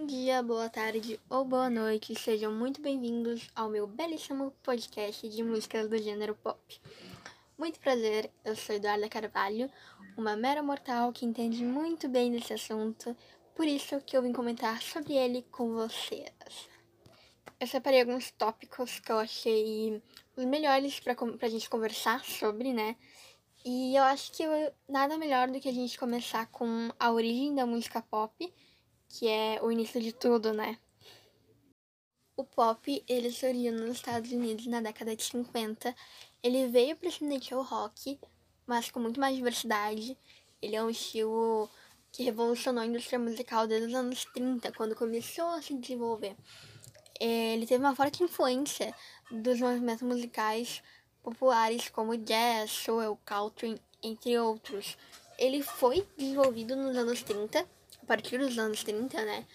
Bom dia, boa tarde ou boa noite, sejam muito bem-vindos ao meu belíssimo podcast de músicas do gênero pop. Muito prazer, eu sou Eduarda Carvalho, uma mera mortal que entende muito bem desse assunto, por isso que eu vim comentar sobre ele com vocês. Eu separei alguns tópicos que eu achei os melhores para a gente conversar sobre, né? E eu acho que nada melhor do que a gente começar com a origem da música pop, que é o início de tudo, né? O pop, ele surgiu nos Estados Unidos na década de 50. Ele veio se ao rock, mas com muito mais diversidade. Ele é um estilo que revolucionou a indústria musical desde os anos 30, quando começou a se desenvolver. Ele teve uma forte influência dos movimentos musicais populares como jazz, soul, country, entre outros. Ele foi desenvolvido nos anos 30, a partir dos anos 30, né?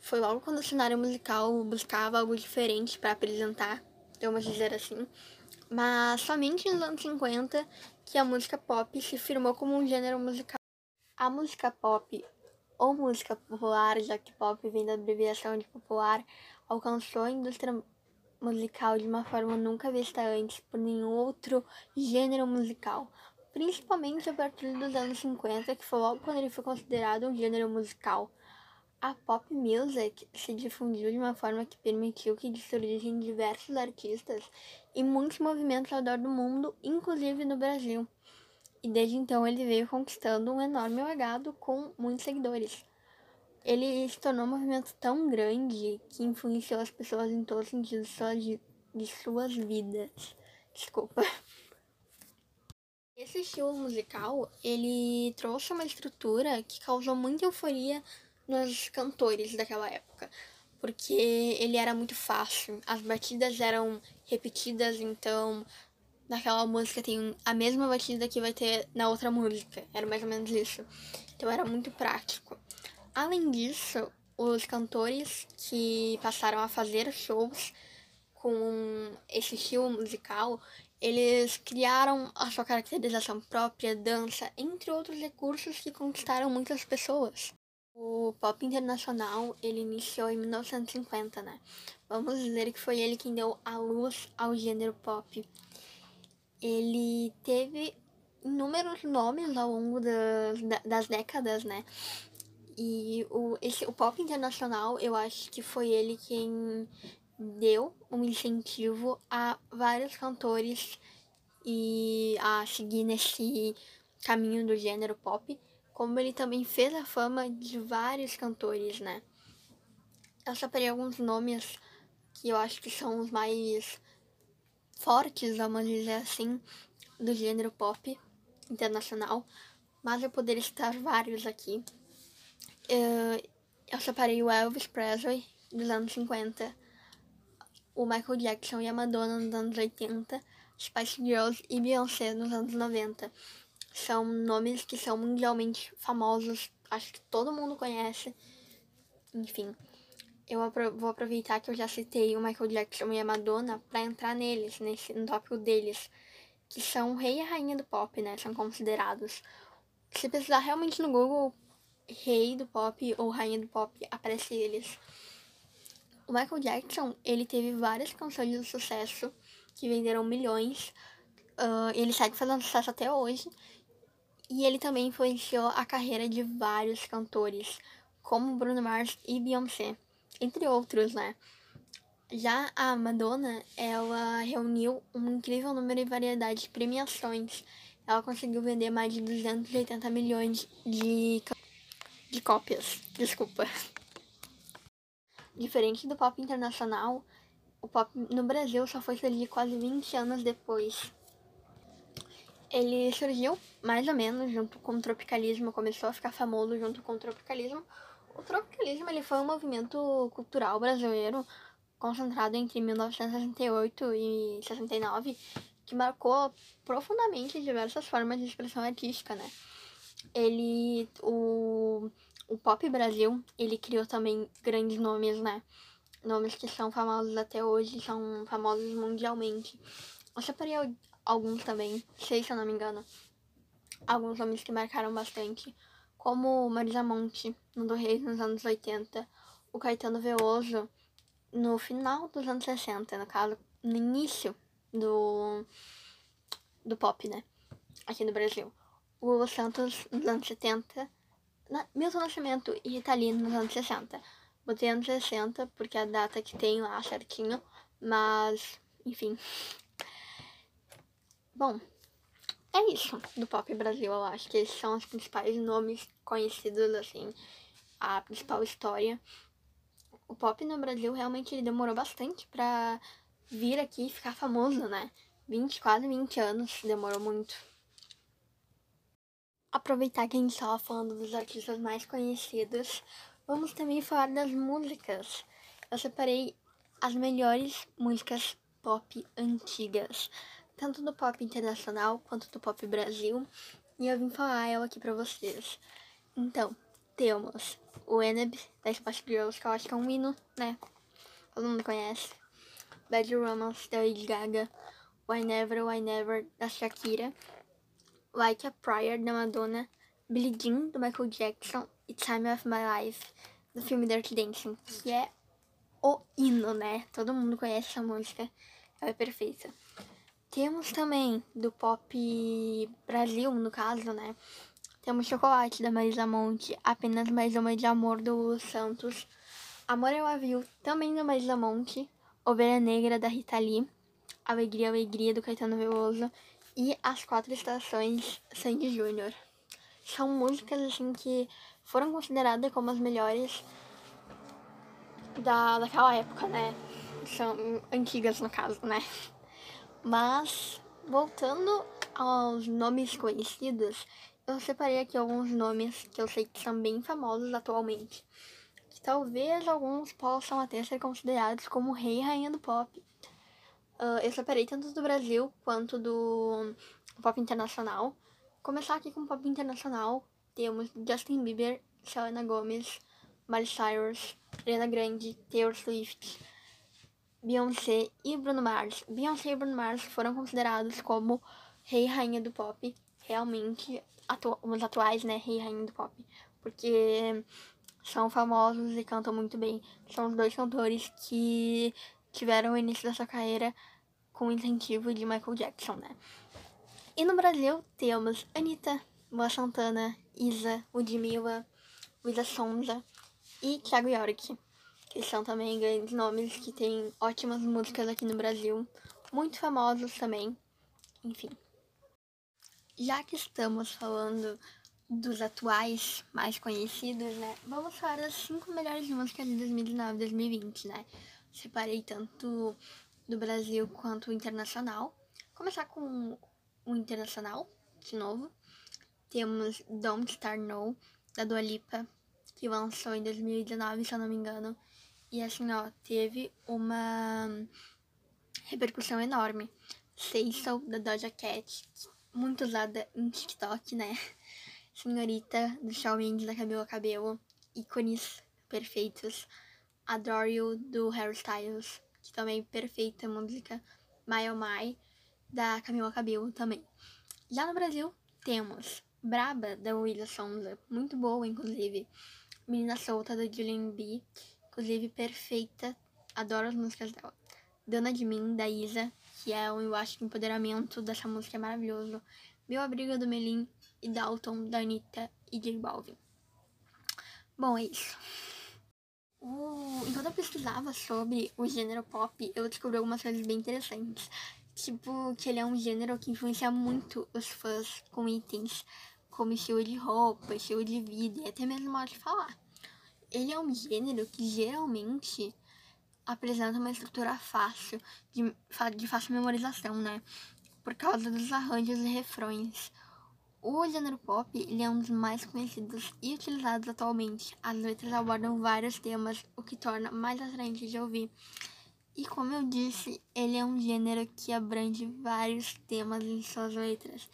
Foi logo quando o cenário musical buscava algo diferente para apresentar, vamos dizer assim. Mas somente nos anos 50 que a música pop se firmou como um gênero musical. A música pop, ou música popular, já que pop vem da abreviação de popular, alcançou a indústria musical de uma forma nunca vista antes por nenhum outro gênero musical, principalmente a partir dos anos 50, que foi logo quando ele foi considerado um gênero musical. A pop music se difundiu de uma forma que permitiu que surgissem diversos artistas e muitos movimentos ao redor do mundo, inclusive no Brasil. E desde então ele veio conquistando um enorme legado com muitos seguidores ele se tornou um movimento tão grande que influenciou as pessoas em todos os sentidos de, de suas vidas. Desculpa. Esse estilo musical, ele trouxe uma estrutura que causou muita euforia nos cantores daquela época, porque ele era muito fácil, as batidas eram repetidas, então naquela música tem a mesma batida que vai ter na outra música, era mais ou menos isso. Então era muito prático. Além disso, os cantores que passaram a fazer shows com esse estilo musical, eles criaram a sua caracterização própria, dança, entre outros recursos que conquistaram muitas pessoas. O pop internacional, ele iniciou em 1950, né? Vamos dizer que foi ele quem deu a luz ao gênero pop. Ele teve inúmeros nomes ao longo das, das décadas, né? E o, esse, o pop internacional, eu acho que foi ele quem deu um incentivo a vários cantores e a seguir nesse caminho do gênero pop, como ele também fez a fama de vários cantores, né? Eu separei alguns nomes que eu acho que são os mais fortes, vamos dizer assim, do gênero pop internacional, mas eu poderia citar vários aqui. Uh, eu separei o Elvis Presley dos anos 50, o Michael Jackson e a Madonna nos anos 80, Spice Girls e Beyoncé nos anos 90. São nomes que são mundialmente famosos, acho que todo mundo conhece. Enfim, eu vou aproveitar que eu já citei o Michael Jackson e a Madonna para entrar neles, nesse, no tópico deles, que são o rei e a rainha do pop, né? São considerados. Se precisar realmente no Google, rei do pop ou rainha do pop, aparece eles. O Michael Jackson, ele teve várias canções de sucesso que venderam milhões. Uh, ele segue fazendo sucesso até hoje. E ele também influenciou a carreira de vários cantores, como Bruno Mars e Beyoncé, entre outros, né? Já a Madonna, ela reuniu um incrível número e variedade de premiações. Ela conseguiu vender mais de 280 milhões de de cópias, desculpa. Diferente do pop internacional, o pop no Brasil só foi surgir quase 20 anos depois. Ele surgiu mais ou menos junto com o tropicalismo, começou a ficar famoso junto com o tropicalismo. O tropicalismo ele foi um movimento cultural brasileiro concentrado entre 1968 e 69 que marcou profundamente diversas formas de expressão artística, né? ele o, o pop Brasil ele criou também grandes nomes né? Nomes que são famosos até hoje são famosos mundialmente. Eu separei alguns também seis se eu não me engano. Alguns nomes que marcaram bastante como Marisa Monte no do Reis nos anos 80 o Caetano Veloso no final dos anos 60, no caso, no início do, do pop, né? Aqui no Brasil. O Lulu Santos nos anos 70, na, Milton Nascimento e Lee nos anos 60. Botei anos 60 porque é a data que tem lá certinho, mas, enfim. Bom, é isso do pop Brasil, eu acho que esses são os principais nomes conhecidos, assim, a principal história. O pop no Brasil realmente ele demorou bastante pra vir aqui e ficar famoso, né? 20, quase 20 anos, demorou muito. Aproveitar que a gente estava falando dos artistas mais conhecidos, vamos também falar das músicas. Eu separei as melhores músicas pop antigas, tanto do pop internacional quanto do pop Brasil, e eu vim falar ela aqui pra vocês. Então, temos o Eneb da Spice Girls, que eu acho que é um hino, né? Todo mundo conhece. Bad Romance da Lady Gaga. Why Never, Why Never da Shakira. Like a Prayer da Madonna. Billie Jean do Michael Jackson. E Time of My Life do filme Dirty Dancing, que é o hino, né? Todo mundo conhece essa música. Ela é perfeita. Temos também do pop Brasil, no caso, né? Temos Chocolate da Marisa Monte, Apenas Mais Uma de Amor do Santos, Amor é Avio também da Marisa Monte, Ovelha Negra da Rita Lee, Alegria, Alegria do Caetano Veloso e As Quatro Estações Sandy Júnior. São músicas assim que foram consideradas como as melhores da, daquela época, né? São antigas no caso, né? Mas voltando aos nomes conhecidos, eu separei aqui alguns nomes que eu sei que são bem famosos atualmente. Que talvez alguns possam até ser considerados como rei e rainha do pop. Uh, eu separei tanto do Brasil quanto do pop internacional. Começar aqui com pop internacional, temos Justin Bieber, Selena Gomez, Miley Cyrus, Ariana Grande, Taylor Swift, Beyoncé e Bruno Mars. Beyoncé e Bruno Mars foram considerados como rei e rainha do pop, realmente atu os atuais, né, rei e rainha do pop, porque são famosos e cantam muito bem. São os dois cantores que tiveram o início da sua carreira com o incentivo de Michael Jackson, né? E no Brasil temos Anitta, Boa Santana, Isa, Ludmilla, Luísa Sonza e Thiago York, que são também grandes nomes que têm ótimas músicas aqui no Brasil, muito famosos também, enfim. Já que estamos falando dos atuais mais conhecidos, né? Vamos falar das cinco melhores músicas de 2019 e 2020, né? Separei tanto do Brasil quanto internacional. Começar com o internacional, de novo. Temos Don't Start No, da Dua Lipa, que lançou em 2019, se eu não me engano. E assim, ó, teve uma repercussão enorme. Say da Doja Cat, muito usada em TikTok, né? Senhorita, do Shawn Mendes, da Cabelo a Cabelo. Ícones perfeitos. Adore You, do Harry Styles, que também perfeita música. My Oh My, da Camila Cabelo também. Já no Brasil, temos Braba, da Willa Sonza, muito boa, inclusive. Menina Solta, da Julian B, inclusive perfeita, adoro as músicas dela. Dona de Mim, da Isa, que é um, eu acho, empoderamento dessa música é maravilhoso. Meu Abrigo do Melim e Dalton, da Anitta e J Balvin. Bom, é isso. Uh, enquanto eu pesquisava sobre o gênero pop, eu descobri algumas coisas bem interessantes. Tipo, que ele é um gênero que influencia muito os fãs com itens como estilo de roupa, estilo de vida e até mesmo modo de falar. Ele é um gênero que geralmente apresenta uma estrutura fácil, de, de fácil memorização, né? Por causa dos arranjos e refrões. O gênero pop ele é um dos mais conhecidos e utilizados atualmente. As letras abordam vários temas, o que torna mais atraente de ouvir. E como eu disse, ele é um gênero que abrange vários temas em suas letras.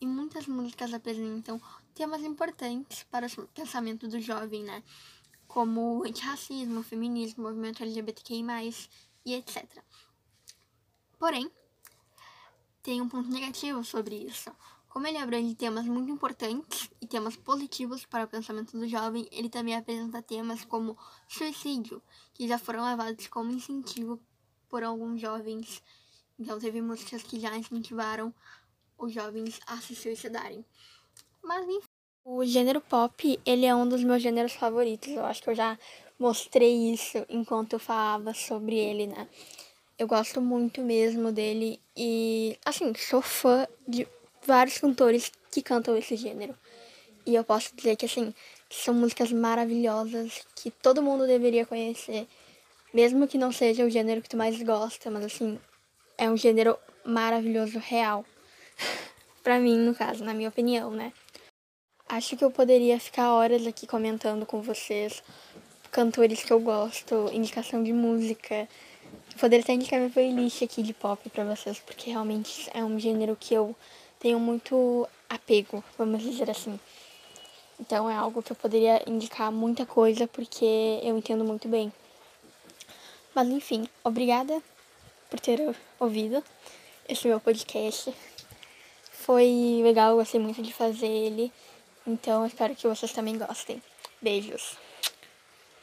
E muitas músicas apresentam temas importantes para o pensamento do jovem, né? como o antirracismo, feminismo, movimento LGBTQI+, e etc. Porém, tem um ponto negativo sobre isso. Como ele abrange temas muito importantes e temas positivos para o pensamento do jovem, ele também apresenta temas como suicídio, que já foram levados como incentivo por alguns jovens. Então, teve músicas que já incentivaram os jovens a se suicidarem. Mas, enfim. O gênero pop, ele é um dos meus gêneros favoritos. Eu acho que eu já mostrei isso enquanto eu falava sobre ele, né? Eu gosto muito mesmo dele e, assim, sou fã de vários cantores que cantam esse gênero. E eu posso dizer que, assim, são músicas maravilhosas que todo mundo deveria conhecer, mesmo que não seja o gênero que tu mais gosta, mas, assim, é um gênero maravilhoso, real. pra mim, no caso, na minha opinião, né? Acho que eu poderia ficar horas aqui comentando com vocês cantores que eu gosto, indicação de música. Eu poderia até indicar minha playlist aqui de pop pra vocês, porque realmente é um gênero que eu tenho muito apego, vamos dizer assim. Então é algo que eu poderia indicar muita coisa porque eu entendo muito bem. Mas enfim, obrigada por ter ouvido esse meu podcast. Foi legal, eu gostei muito de fazer ele. Então espero que vocês também gostem. Beijos.